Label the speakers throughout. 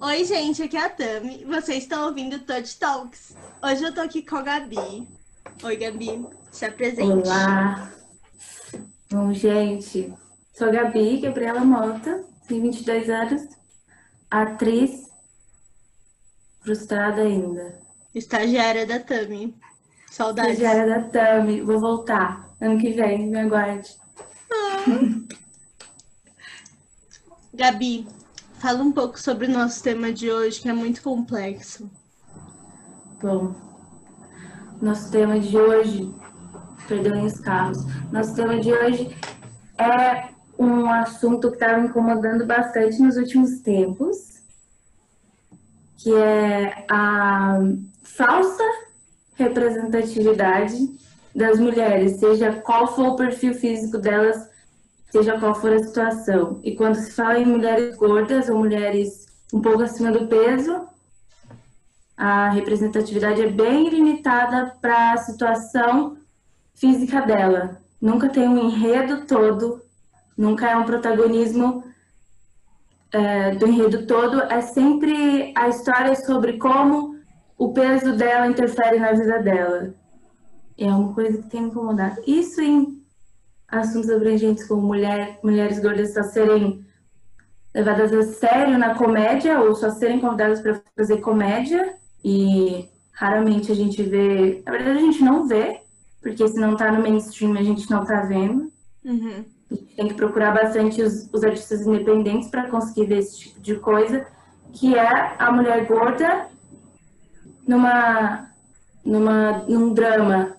Speaker 1: Oi, gente, aqui é a Tami. Vocês estão ouvindo Touch Talks. Hoje eu tô aqui com a Gabi. Oi, Gabi. Se apresente.
Speaker 2: Olá. Bom, gente, sou a Gabi Gabriela Mota, tenho 22 anos, atriz, frustrada ainda.
Speaker 1: Estagiária da Tami. Saudades.
Speaker 2: Estagiária da Tami, vou voltar ano que vem, me aguarde.
Speaker 1: Gabi, fala um pouco sobre o nosso tema de hoje, que é muito complexo.
Speaker 2: Bom, nosso tema de hoje, perdoem os carros, nosso tema de hoje é um assunto que estava me incomodando bastante nos últimos tempos, que é a falsa representatividade das mulheres, seja qual for o perfil físico delas, seja qual for a situação. E quando se fala em mulheres gordas ou mulheres um pouco acima do peso, a representatividade é bem limitada para a situação física dela. Nunca tem um enredo todo, nunca é um protagonismo é, do enredo todo, é sempre a história sobre como o peso dela interfere na vida dela. É uma coisa que tem me incomodado. Isso em assuntos abrangentes como mulher, mulheres gordas só serem levadas a sério na comédia ou só serem convidadas para fazer comédia e raramente a gente vê, na verdade a gente não vê, porque se não tá no mainstream a gente não tá vendo.
Speaker 1: Uhum.
Speaker 2: A gente tem que procurar bastante os, os artistas independentes para conseguir ver esse tipo de coisa, que é a mulher gorda numa, numa, num drama,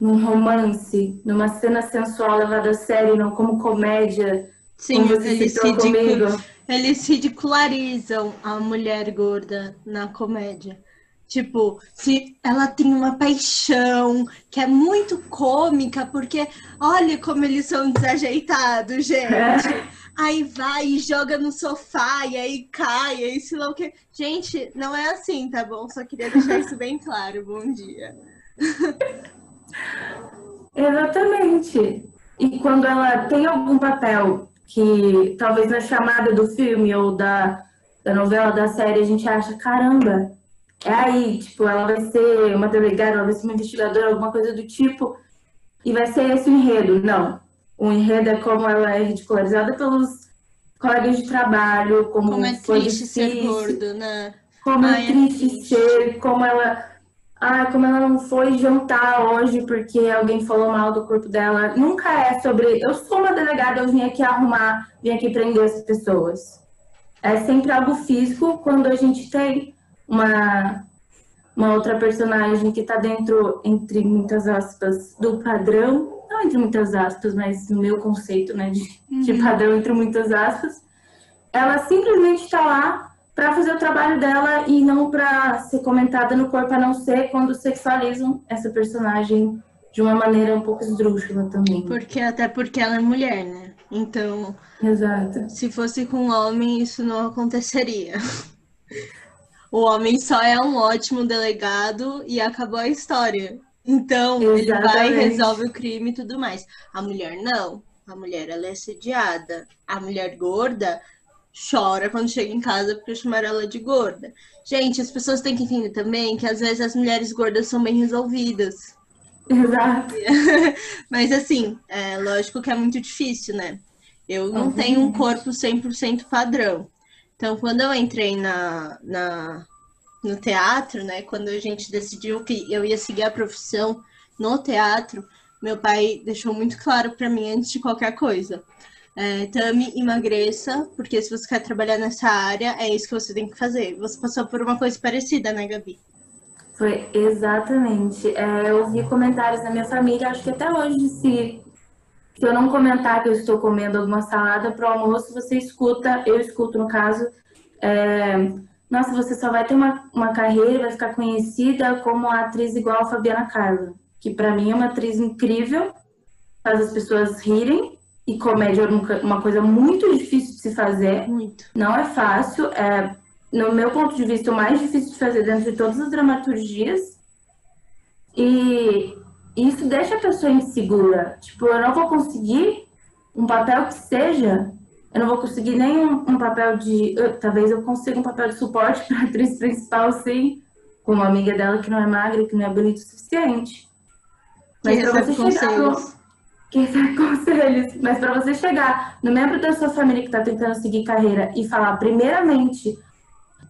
Speaker 2: num romance, numa cena sensual levada a sério, não como comédia.
Speaker 1: Sim,
Speaker 2: como
Speaker 1: eles, ridicu-
Speaker 2: comigo.
Speaker 1: eles ridicularizam a mulher gorda na comédia. Tipo, se ela tem uma paixão que é muito cômica, porque olha como eles são desajeitados, gente. Aí vai e joga no sofá, e aí cai, e aí sei lá o que. Gente, não é assim, tá bom? Só queria deixar isso bem claro. Bom dia.
Speaker 2: Exatamente. E quando ela tem algum papel que talvez na chamada do filme ou da, da novela, da série, a gente acha, caramba, é aí, tipo, ela vai ser uma delegada, ela vai ser uma investigadora, alguma coisa do tipo, e vai ser esse o enredo. Não. O enredo é como ela é ridicularizada pelos colegas de trabalho, como,
Speaker 1: Como é triste ser gordo, né?
Speaker 2: como
Speaker 1: Ai,
Speaker 2: é
Speaker 1: é
Speaker 2: triste
Speaker 1: triste.
Speaker 2: ser, como ela. Ah, como ela não foi jantar hoje porque alguém falou mal do corpo dela. Nunca é sobre. Eu sou uma delegada, eu vim aqui arrumar, vim aqui prender as pessoas. É sempre algo físico quando a gente tem uma, uma outra personagem que tá dentro, entre muitas aspas, do padrão. Não entre muitas aspas, mas no meu conceito, né, de, de padrão entre muitas aspas. Ela simplesmente tá lá para fazer o trabalho dela e não para ser comentada no corpo, a não ser quando sexualizam essa personagem de uma maneira um pouco esdrúxula também.
Speaker 1: Porque, até porque ela é mulher, né? Então,
Speaker 2: Exato.
Speaker 1: se fosse com um homem, isso não aconteceria. O homem só é um ótimo delegado e acabou a história. Então, ele vai,
Speaker 2: Exatamente.
Speaker 1: resolve o crime e tudo mais. A mulher não. A mulher, ela é assediada. A mulher gorda chora quando chega em casa porque chamaram ela de gorda. Gente, as pessoas têm que entender também que às vezes as mulheres gordas são bem resolvidas.
Speaker 2: Exato.
Speaker 1: Mas assim, é lógico que é muito difícil, né? Eu não
Speaker 2: Obviamente.
Speaker 1: tenho um corpo 100% padrão. Então, quando eu entrei na, na, no teatro, né? Quando a gente decidiu que eu ia seguir a profissão no teatro, meu pai deixou muito claro para mim antes de qualquer coisa. É, Tami, emagreça, porque se você quer trabalhar nessa área, é isso que você tem que fazer. Você passou por uma coisa parecida, né, Gabi?
Speaker 2: Foi exatamente. É, eu ouvi comentários na minha família, acho que até hoje, se, se eu não comentar que eu estou comendo alguma salada para o almoço, você escuta, eu escuto no caso, é, nossa, você só vai ter uma, uma carreira, vai ficar conhecida como atriz igual a Fabiana Carla, que para mim é uma atriz incrível, faz as pessoas rirem, e comédia é uma- coisa muito difícil de se fazer.
Speaker 1: Muito.
Speaker 2: Não é fácil, é, no meu ponto de vista, o mais difícil de fazer dentro de todas as dramaturgias. E isso deixa a pessoa insegura. Tipo, eu não vou conseguir um papel que seja eu não vou conseguir nenhum um papel de. Eu, talvez eu consiga um papel de suporte para a atriz principal, sim, com uma amiga dela que não é magra, que não é bonita o suficiente.
Speaker 1: Mas para você chegar.
Speaker 2: Que recebe conselhos. Mas para você chegar no membro da sua família que está tentando seguir carreira e falar, primeiramente,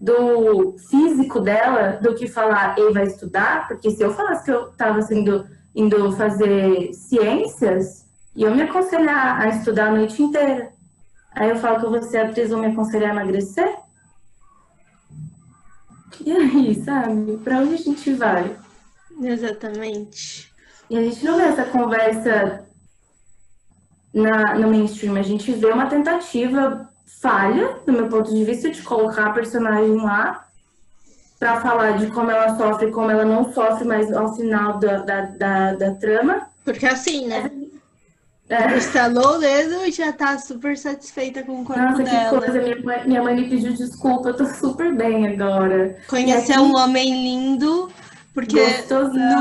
Speaker 2: do físico dela, do que falar, ele vai estudar, porque se eu falasse que eu estava sendo indo fazer ciências, iam me aconselhar a estudar a noite inteira. Aí eu falo que eu ser atriz, vão me aconselhar a emagrecer? E aí, sabe? Pra onde a gente vai?
Speaker 1: Exatamente.
Speaker 2: E a gente não vê essa conversa na, no mainstream, a gente vê uma tentativa falha, do meu ponto de vista, de colocar a personagem lá para falar de como ela sofre como ela não sofre, mas ao final da, da, da, da trama.
Speaker 1: Porque assim, né? É. Estalou o dedo e já tá super satisfeita com o corpo
Speaker 2: Nossa,
Speaker 1: dela.
Speaker 2: que coisa. Minha mãe, minha mãe me pediu desculpa, eu tô super bem agora.
Speaker 1: Conhecer aqui... um homem lindo, porque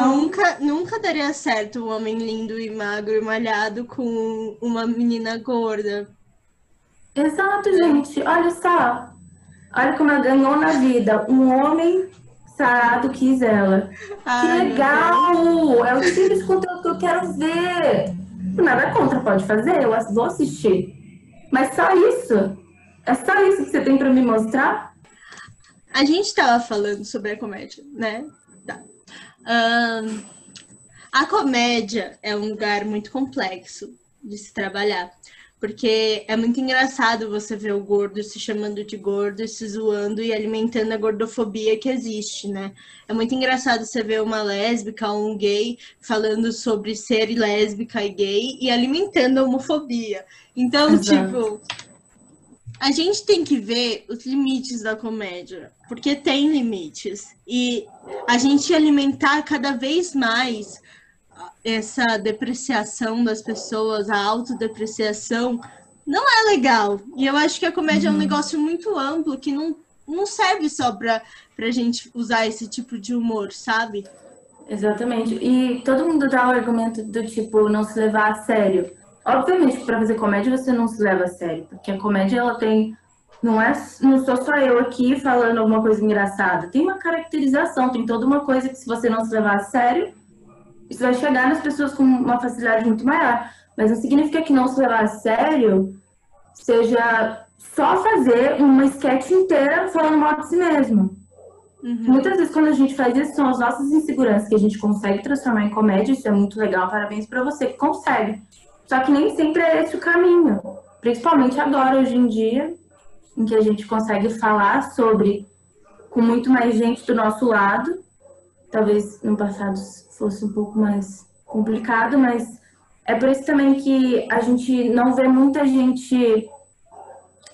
Speaker 1: nunca, nunca daria certo um homem lindo e magro e malhado com uma menina gorda.
Speaker 2: Exato, gente. Olha só. Olha como ela ganhou na vida. Um homem sarado quis ela. Ai, que legal! É o tipo de conteúdo que eu quero ver. Nada contra, pode fazer, eu vou assistir. Mas só isso? É só isso que você tem para me mostrar?
Speaker 1: A gente estava falando sobre a comédia, né? Um, a comédia é um lugar muito complexo de se trabalhar. Porque é muito engraçado você ver o gordo se chamando de gordo, se zoando e alimentando a gordofobia que existe, né? É muito engraçado você ver uma lésbica ou um gay falando sobre ser lésbica e gay e alimentando a homofobia. Então, Exato. tipo, a gente tem que ver os limites da comédia, porque tem limites. E a gente alimentar cada vez mais essa depreciação das pessoas, a autodepreciação, não é legal. E eu acho que a comédia uhum. é um uhum. negócio muito amplo que não, não serve só para a gente usar esse tipo de humor, sabe?
Speaker 2: Exatamente. E todo mundo dá o argumento do tipo não se levar a sério. Obviamente, para fazer comédia você não se leva a sério, porque a comédia ela tem não é não sou só eu aqui falando alguma coisa engraçada. Tem uma caracterização, tem toda uma coisa que se você não se levar a sério, isso vai chegar nas pessoas com uma facilidade muito maior. Mas não significa que não se levar a sério seja só fazer uma sketch inteira falando mal de si mesmo. Uhum. Muitas vezes, quando a gente faz isso, são as nossas inseguranças que a gente consegue transformar em comédia. Isso é muito legal, parabéns para você que consegue. Só que nem sempre é esse o caminho. Principalmente agora, hoje em dia, em que a gente consegue falar sobre com muito mais gente do nosso lado. Talvez no passado fosse um pouco mais complicado, mas é por isso também que a gente não vê muita gente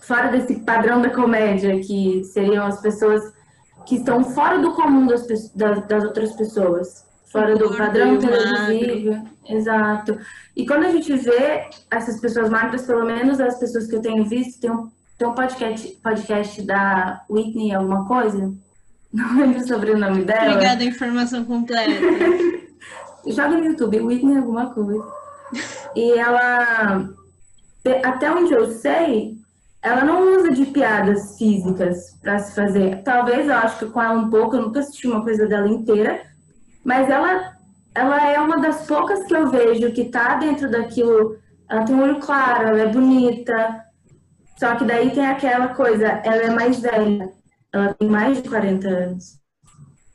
Speaker 2: fora desse padrão da comédia, que seriam as pessoas que estão fora do comum das, das, das outras pessoas, fora do padrão televisivo. Exato. E quando a gente vê essas pessoas magras, pelo menos as pessoas que eu tenho visto, tem um, tem um podcast, podcast da Whitney, alguma coisa, não lembro sobre o nome dela.
Speaker 1: Obrigada, informação completa.
Speaker 2: Joga no YouTube, Whitney alguma coisa. E ela, até onde eu sei, ela não usa de piadas físicas para se fazer. Talvez eu acho que com ela um pouco, eu nunca assisti uma coisa dela inteira, mas ela, ela é uma das poucas que eu vejo que tá dentro daquilo. Ela tem um olho claro, ela é bonita. Só que daí tem aquela coisa, ela é mais velha. Ela tem mais de 40 anos.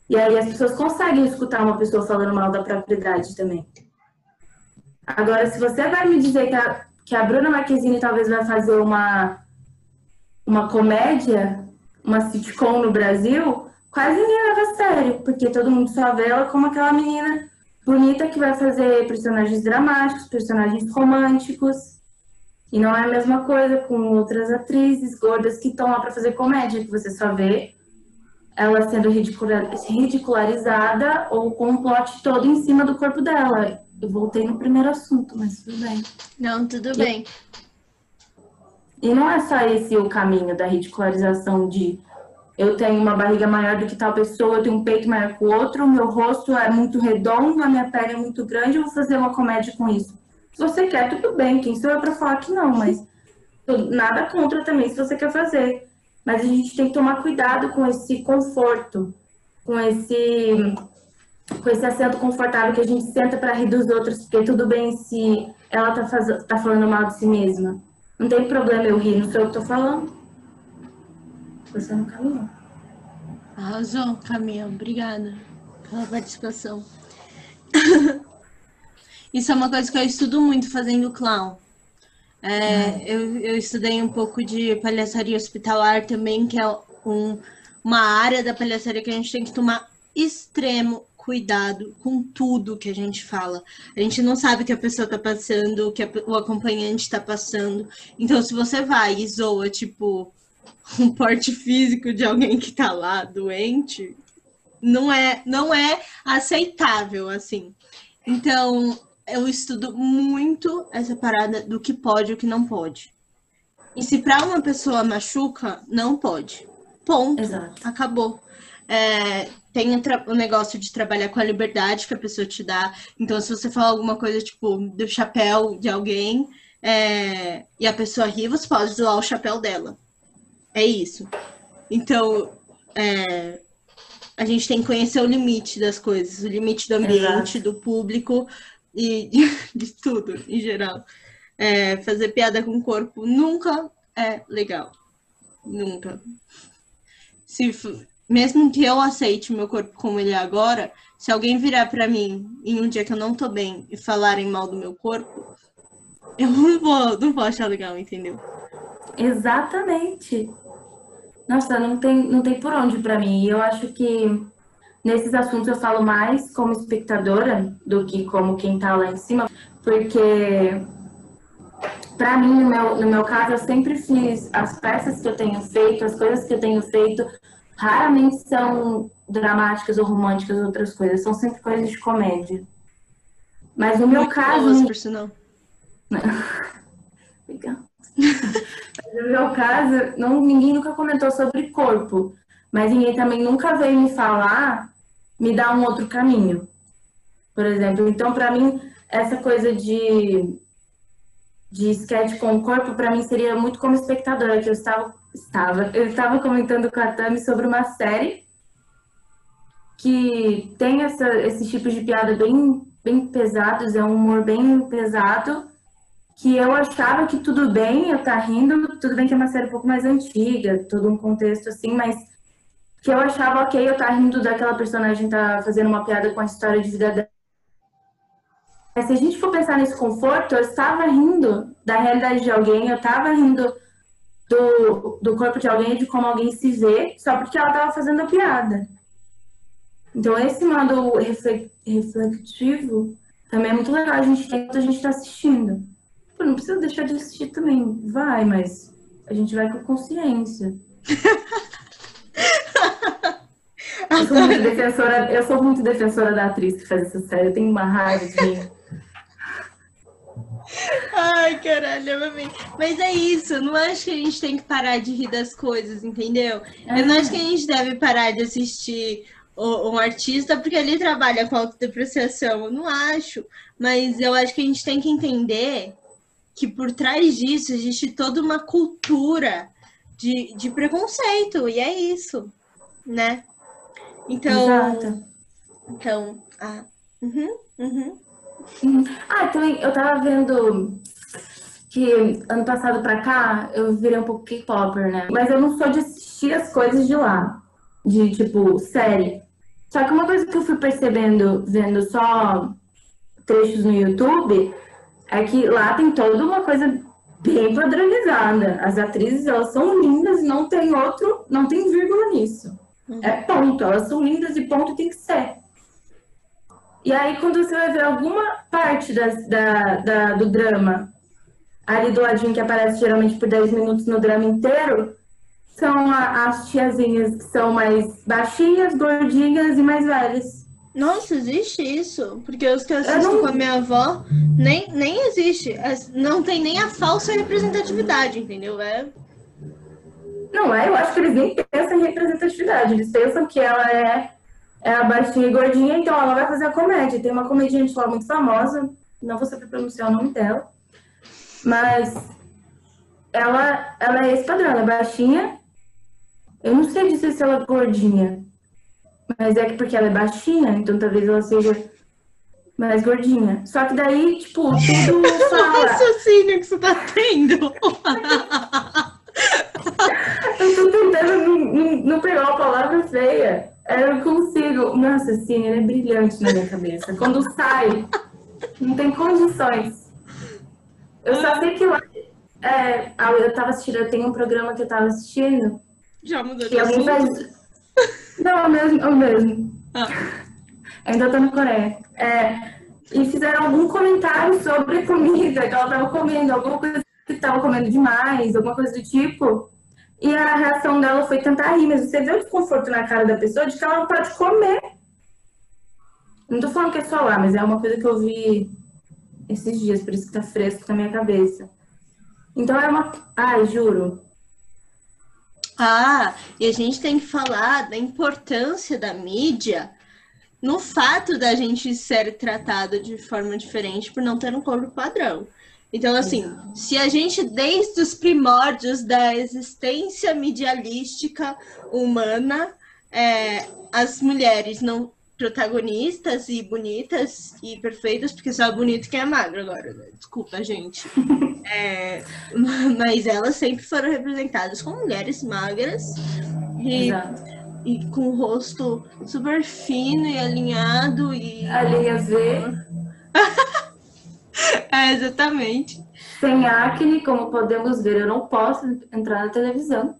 Speaker 2: E aí as pessoas conseguem escutar uma pessoa falando mal da própria idade também. Agora, se você vai me dizer que a, que a Bruna Marquezine talvez vai fazer uma, uma comédia, uma sitcom no Brasil, quase ninguém leva a sério, porque todo mundo só vê ela como aquela menina bonita que vai fazer personagens dramáticos, personagens românticos. E não é a mesma coisa com outras atrizes gordas que estão lá para fazer comédia, que você só vê ela sendo ridicularizada ou com um plot todo em cima do corpo dela. Eu voltei no primeiro assunto, mas tudo bem.
Speaker 1: Não, tudo e, bem.
Speaker 2: E não é só esse o caminho da ridicularização de eu tenho uma barriga maior do que tal pessoa, eu tenho um peito maior que o outro, o meu rosto é muito redondo, a minha pele é muito grande, eu vou fazer uma comédia com isso. Se você quer, tudo bem, quem sou eu para falar que não, mas nada contra também se você quer fazer. Mas a gente tem que tomar cuidado com esse conforto, com esse com esse assento confortável que a gente senta para rir dos outros, porque tudo bem se ela tá, faz... tá falando mal de si mesma. Não tem problema eu rir, não sou eu que tô falando. Você não caminhou.
Speaker 1: Arrasou, Caminha. Obrigada pela participação. Isso é uma coisa que eu estudo muito fazendo clown. É, hum. eu, eu estudei um pouco de palhaçaria hospitalar também, que é um, uma área da palhaçaria que a gente tem que tomar extremo cuidado com tudo que a gente fala. A gente não sabe o que a pessoa tá passando, o que a, o acompanhante tá passando. Então, se você vai e zoa, tipo, um porte físico de alguém que tá lá doente, não é, não é aceitável, assim. Então, eu estudo muito essa parada do que pode e o que não pode. E se para uma pessoa machuca, não pode. Ponto. Exato. Acabou. É, tem o negócio de trabalhar com a liberdade que a pessoa te dá. Então, se você falar alguma coisa, tipo, do chapéu de alguém, é, e a pessoa ri, você pode zoar o chapéu dela. É isso. Então, é, a gente tem que conhecer o limite das coisas, o limite do ambiente, Exato. do público e de, tudo, em geral. É, fazer piada com o corpo nunca é legal. Nunca. Se, mesmo que eu aceite meu corpo como ele é agora, se alguém virar para mim em um dia que eu não tô bem e falarem mal do meu corpo, eu não vou, não vou achar legal, entendeu?
Speaker 2: Exatamente. Nossa, não tem, não tem por onde para mim. E eu acho que nesses assuntos eu falo mais como espectadora do que como quem tá lá em cima, porque para mim, no meu, no meu caso, eu sempre fiz as peças que eu tenho feito, as coisas que eu tenho feito, raramente são dramáticas ou românticas ou outras coisas, são sempre coisas de comédia. Mas no meu Muito caso. Boas, por sinal. Legal. Mas no meu caso, não, ninguém nunca comentou sobre corpo. Mas ninguém também nunca veio me falar, me dar um outro caminho. Por exemplo, então para mim essa coisa de de sketch com o corpo para mim seria muito como espectadora, que eu estava Estava. Eu estava comentando com a Tami sobre uma série que tem essa, esses tipos de piada bem, bem pesados, é um humor bem pesado, que eu achava que tudo bem eu estar tá rindo, tudo bem que é uma série um pouco mais antiga, todo um contexto assim, mas que eu achava ok eu estar tá rindo daquela personagem tá fazendo uma piada com a história de vida dela. Mas se a gente for pensar nesse conforto, eu estava rindo da realidade de alguém, eu estava rindo do, do corpo de alguém, de como alguém se vê, só porque ela estava fazendo a piada. Então, esse modo refletivo também é muito legal a gente ter quando a gente está assistindo. Não precisa deixar de assistir também, vai, mas a gente vai com consciência. eu, sou muito defensora, eu sou muito defensora da atriz que faz essa série, eu tenho uma raiva de.
Speaker 1: Ai, caralho, eu amei. Mas é isso, eu não acho que a gente tem que parar de rir das coisas, entendeu? Eu não acho que a gente deve parar de assistir um artista porque ele trabalha com autodepreciação. Eu não acho. Mas eu acho que a gente tem que entender que por trás disso existe toda uma cultura de, de preconceito. E é isso, né? Então. Exato. Então. Ah, uhum, uhum.
Speaker 2: Ah, também eu tava vendo que ano passado pra cá eu virei um pouco K-Popper, né? Mas eu não sou de assistir as coisas de lá, de tipo, série. Só que uma coisa que eu fui percebendo vendo só trechos no YouTube é que lá tem toda uma coisa bem padronizada. As atrizes, elas são lindas e não tem outro, não tem vírgula nisso. Uhum. É ponto, elas são lindas e ponto tem que ser. E aí, quando você vai ver alguma parte das, da, da, do drama, ali do ladinho que aparece geralmente por 10 minutos no drama inteiro, são a, as tiazinhas que são mais baixinhas, gordinhas e mais velhas.
Speaker 1: Nossa, existe isso? Porque os que eu assisto eu não... com a minha avó, nem, nem existe. Não tem nem a falsa representatividade, entendeu? É...
Speaker 2: Não, é, eu acho que eles nem pensam em representatividade. Eles pensam que ela é é a baixinha e gordinha, então ela vai fazer a comédia. Tem uma comediante lá muito famosa, não vou saber pronunciar o nome dela, mas ela, ela é esse padrão, ela é baixinha. Eu não sei dizer se ela é gordinha. Mas é que porque ela é baixinha, então talvez ela seja mais gordinha. Só que daí, tipo, tudo fala...
Speaker 1: O raciocínio que você tá tendo.
Speaker 2: eu tô tentando não, não, não pegar uma palavra feia. Eu não consigo. Nossa, sim, ele é brilhante na minha cabeça. Quando sai, não tem condições. Eu só sei que lá. É, eu tava assistindo, eu tenho um programa que eu tava assistindo.
Speaker 1: Já mudou de assunto?
Speaker 2: Não, é o mesmo. É o mesmo. Ah. Ainda tô na Coreia. É, e fizeram algum comentário sobre comida que ela tava comendo, alguma coisa que tava comendo demais, alguma coisa do tipo. E a reação dela foi tentar rir, mas você vê o desconforto na cara da pessoa de que ela não pode comer. Não tô falando que é só lá, mas é uma coisa que eu vi esses dias, por isso que tá fresco na minha cabeça. Então é uma. Ai, juro.
Speaker 1: Ah, e a gente tem que falar da importância da mídia no fato da gente ser tratado de forma diferente por não ter um corpo padrão. Então, assim, se a gente, desde os primórdios da existência medialística humana, é, as mulheres não protagonistas e bonitas e perfeitas, porque só é bonito quem é magro agora, né? desculpa, gente. É, mas elas sempre foram representadas como mulheres magras e, e com o rosto super fino e alinhado e.
Speaker 2: A linha V.
Speaker 1: é, exatamente.
Speaker 2: Sem acne, como podemos ver, eu não posso entrar na televisão.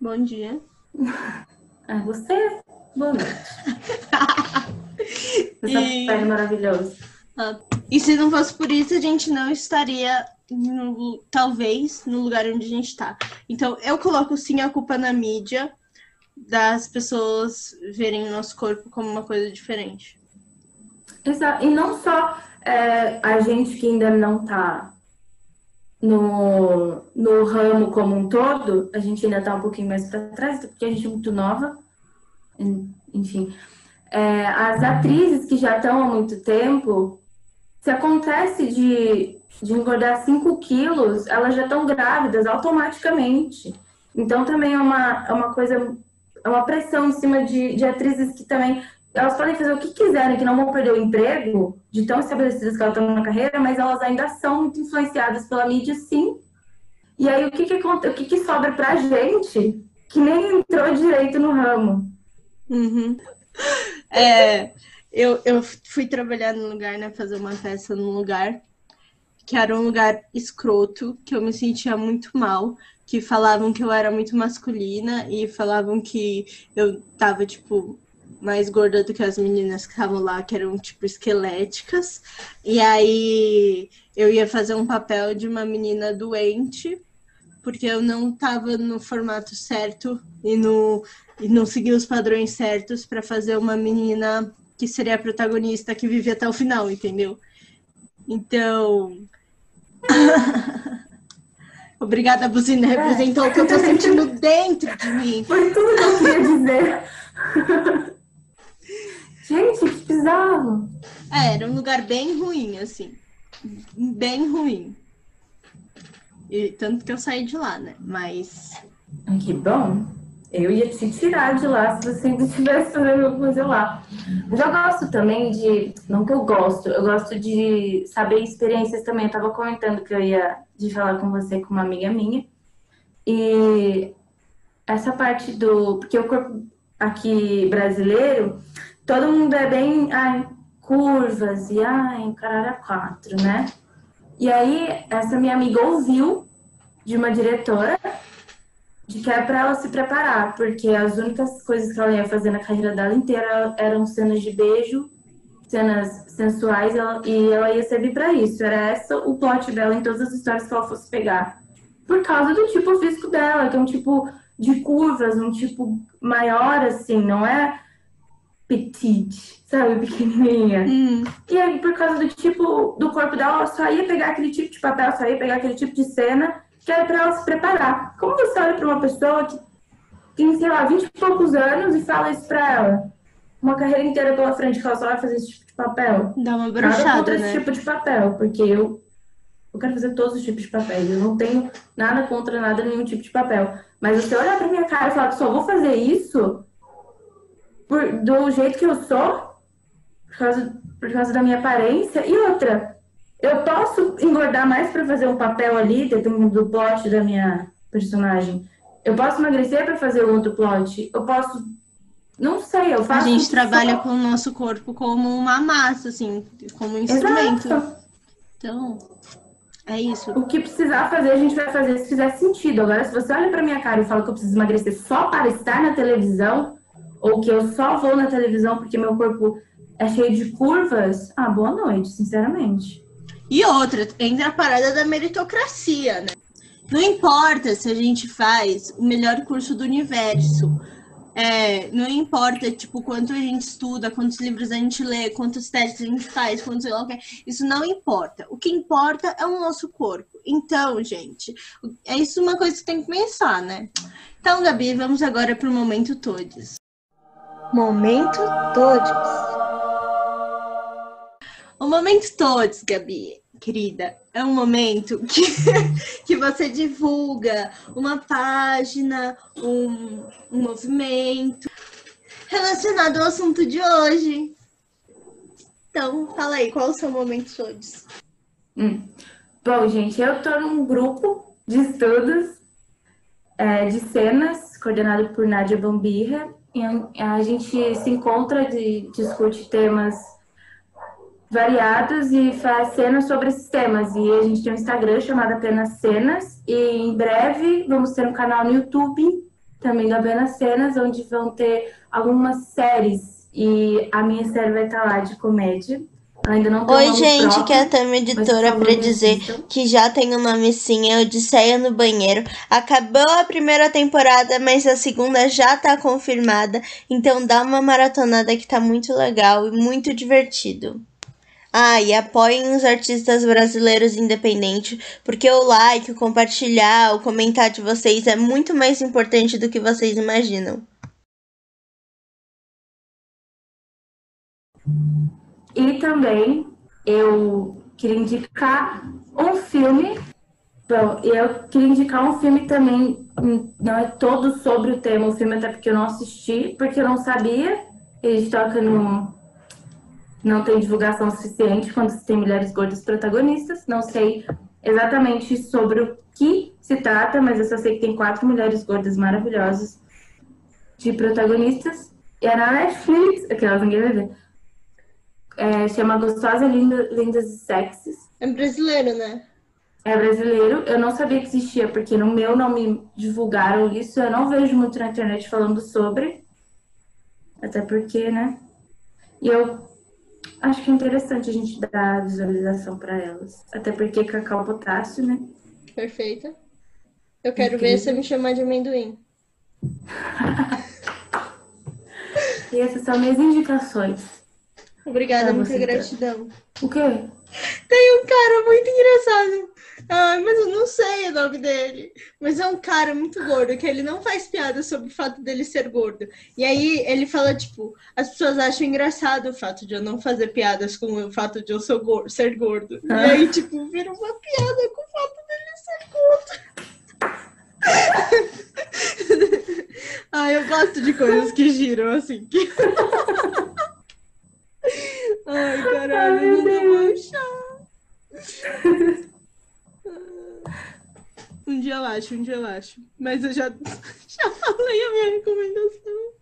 Speaker 1: Bom dia.
Speaker 2: É você? Noite. Essa e... pele maravilhosa.
Speaker 1: Ah, e se não fosse por isso, a gente não estaria, no, talvez, no lugar onde a gente está. Então, eu coloco sim a culpa na mídia das pessoas verem o nosso corpo como uma coisa diferente.
Speaker 2: Exato. E não só é, a gente que ainda não está no, no ramo como um todo, a gente ainda está um pouquinho mais para trás, porque a gente é muito nova enfim, é, as atrizes que já estão há muito tempo, se acontece de, de engordar 5 quilos, elas já estão grávidas automaticamente. Então também é uma, é uma coisa, é uma pressão em cima de, de atrizes que também elas podem fazer o que quiserem, que não vão perder o emprego, de tão estabelecidas que elas estão na carreira, mas elas ainda são muito influenciadas pela mídia, sim. E aí, o que, que, o que, que sobra pra gente que nem entrou direito no ramo?
Speaker 1: Uhum. É, eu, eu fui trabalhar num lugar, né? Fazer uma peça num lugar que era um lugar escroto, que eu me sentia muito mal, que falavam que eu era muito masculina e falavam que eu tava, tipo, mais gorda do que as meninas que estavam lá, que eram, tipo, esqueléticas. E aí eu ia fazer um papel de uma menina doente, porque eu não tava no formato certo e no e não seguir os padrões certos para fazer uma menina que seria a protagonista que vive até o final, entendeu? Então. Obrigada, Buzina. É. Representou o que eu tô sentindo dentro de mim.
Speaker 2: Foi tudo que eu queria dizer. Gente, que bizarro.
Speaker 1: É, era um lugar bem ruim, assim. Bem ruim. E, tanto que eu saí de lá, né? Mas.
Speaker 2: Que bom. Eu ia te tirar de lá se você ainda estivesse fazendo alguma coisa lá. Mas eu gosto também de. Não que eu gosto, eu gosto de saber experiências também. Eu tava comentando que eu ia de falar com você com uma amiga minha. E essa parte do. Porque o corpo aqui brasileiro, todo mundo é bem. Ai, curvas e ai, caralho, quatro, né? E aí, essa minha amiga ouviu de uma diretora que era para ela se preparar, porque as únicas coisas que ela ia fazer na carreira dela inteira eram cenas de beijo, cenas sensuais, ela, e ela ia servir para isso. Era essa o plot dela em todas as histórias que ela fosse pegar. Por causa do tipo físico dela, que é um tipo de curvas, um tipo maior, assim, não é petite, sabe, pequenininha. Hum. E aí, por causa do tipo do corpo dela, ela só ia pegar aquele tipo de papel, só ia pegar aquele tipo de cena que é para ela se preparar. Como você olha para uma pessoa que tem, sei lá, 20 e poucos anos e fala isso para ela? Uma carreira inteira pela frente que ela só vai fazer esse tipo de papel.
Speaker 1: Dá uma brochada, né?
Speaker 2: esse tipo de papel, porque eu, Eu quero fazer todos os tipos de papéis. Eu não tenho nada contra nada, nenhum tipo de papel. Mas você olhar pra minha cara e falar que só vou fazer isso por, do jeito que eu sou, por causa, por causa da minha aparência. E outra, eu posso engordar mais para fazer um papel ali, dependendo do plot da minha personagem. Eu posso emagrecer para fazer outro plot. Eu posso. Não sei, eu faço.
Speaker 1: A gente trabalha só... com o nosso corpo como uma massa, assim, como um instrumento. Exato. Então, é isso.
Speaker 2: O que precisar fazer, a gente vai fazer se fizer sentido. Agora, se você olha pra minha cara e fala que eu preciso emagrecer só para estar na televisão, ou que eu só vou na televisão porque meu corpo é cheio de curvas, ah, boa noite, sinceramente.
Speaker 1: E outra, entra a parada da meritocracia, né? Não importa se a gente faz o melhor curso do universo. É, não importa, tipo, quanto a gente estuda, quantos livros a gente lê, quantos testes a gente faz, quantos isso não importa. O que importa é o nosso corpo. Então, gente, é isso uma coisa que tem que pensar, né? Então, Gabi, vamos agora para o momento todos. Momento todos. O momento todos, Gabi, querida, é um momento que, que você divulga uma página, um, um movimento relacionado ao assunto de hoje. Então, fala aí, qual o seu momento todos?
Speaker 2: Hum. Bom, gente, eu estou num grupo de estudos é, de cenas, coordenado por Nádia Bambirra, a gente se encontra e discute temas variados e faz cenas sobre esses temas. E a gente tem um Instagram chamado Apenas Cenas. E em breve vamos ter um canal no YouTube também do Apenas Cenas, onde vão ter algumas séries. E a minha série vai estar lá de comédia. Ainda não
Speaker 1: Oi, gente, próprio, que é a Tama Editora para dizer que já tem o um nome sim, é Odisseia no Banheiro. Acabou a primeira temporada, mas a segunda já tá confirmada. Então dá uma maratonada que tá muito legal e muito divertido. Ah, e apoiem os artistas brasileiros independentes, porque o like, o compartilhar, o comentar de vocês é muito mais importante do que vocês imaginam.
Speaker 2: E também eu queria indicar um filme. Bom, eu queria indicar um filme também, não é todo sobre o tema, o filme até porque eu não assisti, porque eu não sabia. Ele toca no. Não tem divulgação suficiente quando se tem mulheres gordas protagonistas. Não sei exatamente sobre o que se trata, mas eu só sei que tem quatro mulheres gordas maravilhosas de protagonistas. E é na Netflix, aquelas ninguém vai ver. É, chama Gostosa, Linda, Lindas e Sexys.
Speaker 1: É brasileiro, né?
Speaker 2: É brasileiro. Eu não sabia que existia, porque no meu não me divulgaram isso. Eu não vejo muito na internet falando sobre. Até porque, né? E eu acho que é interessante a gente dar visualização para elas. Até porque cacau potássio, né?
Speaker 1: Perfeita. Eu quero Incrível. ver você me chamar de amendoim.
Speaker 2: e essas são minhas indicações.
Speaker 1: Obrigada, muita gratidão.
Speaker 2: O quê?
Speaker 1: Tem um cara muito engraçado. Ah, mas eu não sei o nome dele. Mas é um cara muito gordo, que ele não faz piada sobre o fato dele ser gordo. E aí ele fala, tipo, as pessoas acham engraçado o fato de eu não fazer piadas com o fato de eu ser gordo. Ser gordo. Ah. E aí, tipo, vira uma piada com o fato dele ser gordo. ah, eu gosto de coisas que giram assim. Ai, caralho, Ai, vou achar. Um dia eu acho, um dia eu acho. Mas eu já, já falei a minha recomendação.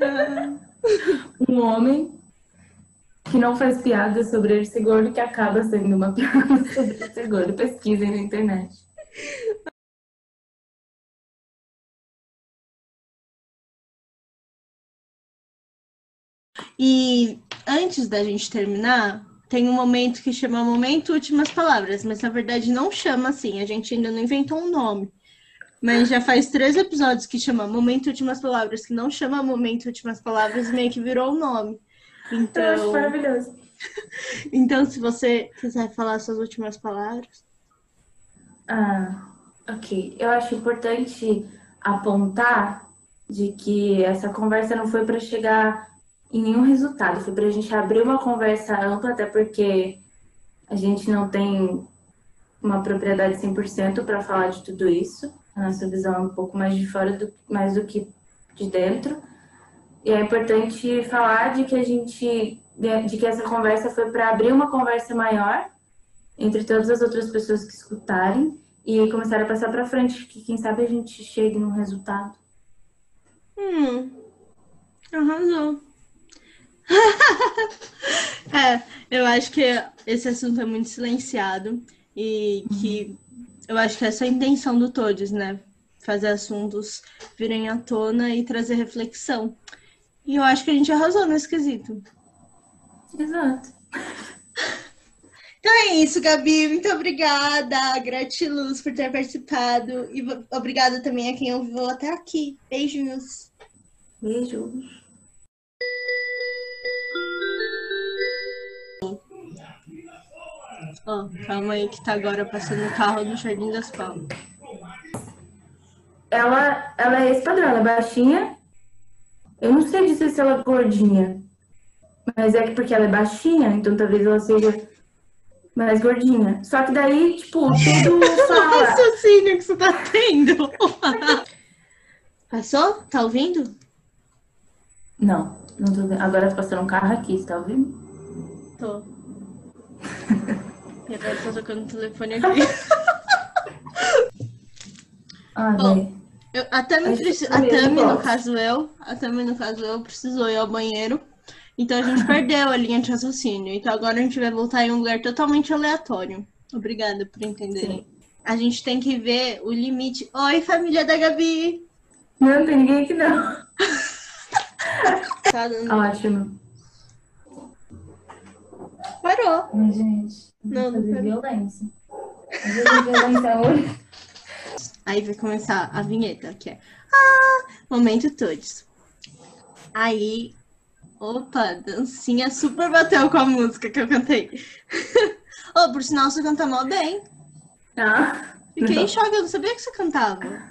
Speaker 2: Ah. Um homem que não faz piada sobre ele ser gordo que acaba sendo uma piada sobre ele ser gordo. Pesquisem na internet.
Speaker 1: E antes da gente terminar, tem um momento que chama Momento Últimas Palavras, mas na verdade não chama assim, a gente ainda não inventou um nome. Mas já faz três episódios que chama Momento Últimas Palavras, que não chama Momento Últimas Palavras, meio que virou o nome. Então... Eu
Speaker 2: acho maravilhoso.
Speaker 1: então, se você quiser falar suas últimas palavras.
Speaker 2: Ah, ok. Eu acho importante apontar de que essa conversa não foi para chegar em nenhum resultado. Foi para a gente abrir uma conversa ampla, até porque a gente não tem uma propriedade 100% para falar de tudo isso. A nossa visão é um pouco mais de fora, do, mais do que de dentro. E é importante falar de que a gente, de que essa conversa foi para abrir uma conversa maior entre todas as outras pessoas que escutarem e começar a passar para frente, que quem sabe a gente chegue num resultado.
Speaker 1: Hum, arrasou. é, eu acho que esse assunto é muito silenciado e que eu acho que essa é a intenção do Todes, né? Fazer assuntos virem à tona e trazer reflexão. E eu acho que a gente arrasou nesse quesito.
Speaker 2: Exato.
Speaker 1: Então é isso, Gabi. Muito obrigada. Gratiluz por ter participado. E obrigada também a quem ouviu até aqui. Beijinhos.
Speaker 2: Beijos.
Speaker 1: Ó, oh, calma aí que tá agora passando o carro do Jardim das Palmas.
Speaker 2: Ela, ela é esse padrão, ela é baixinha. Eu não sei dizer se ela é gordinha. Mas é que porque ela é baixinha, então talvez ela seja mais gordinha. Só que daí, tipo, tudo fala.
Speaker 1: o raciocínio que você tá tendo. Passou? Tá ouvindo?
Speaker 2: Não, não tô vendo. Agora tá passando um carro aqui, você tá ouvindo?
Speaker 1: Tô. e agora tá tocando o telefone aqui.
Speaker 2: ah, oh,
Speaker 1: eu, a Tami, a Tami no caso eu, a Tami no caso eu, precisou ir ao banheiro. Então a gente perdeu a linha de raciocínio. Então agora a gente vai voltar em um lugar totalmente aleatório. Obrigada por entenderem. Sim. A gente tem que ver o limite. Oi, família da Gabi!
Speaker 2: Não, tem ninguém aqui não.
Speaker 1: tá dando...
Speaker 2: Ótimo.
Speaker 1: Parou.
Speaker 2: Gente.
Speaker 1: Não, não
Speaker 2: fazer violência. violência hoje.
Speaker 1: Aí vai começar a vinheta, que é ah, momento todos. Aí Opa, dancinha super bateu com a música que eu cantei. oh, por sinal, você canta mal bem.
Speaker 2: Ah.
Speaker 1: Fiquei em choque, eu não sabia que você cantava.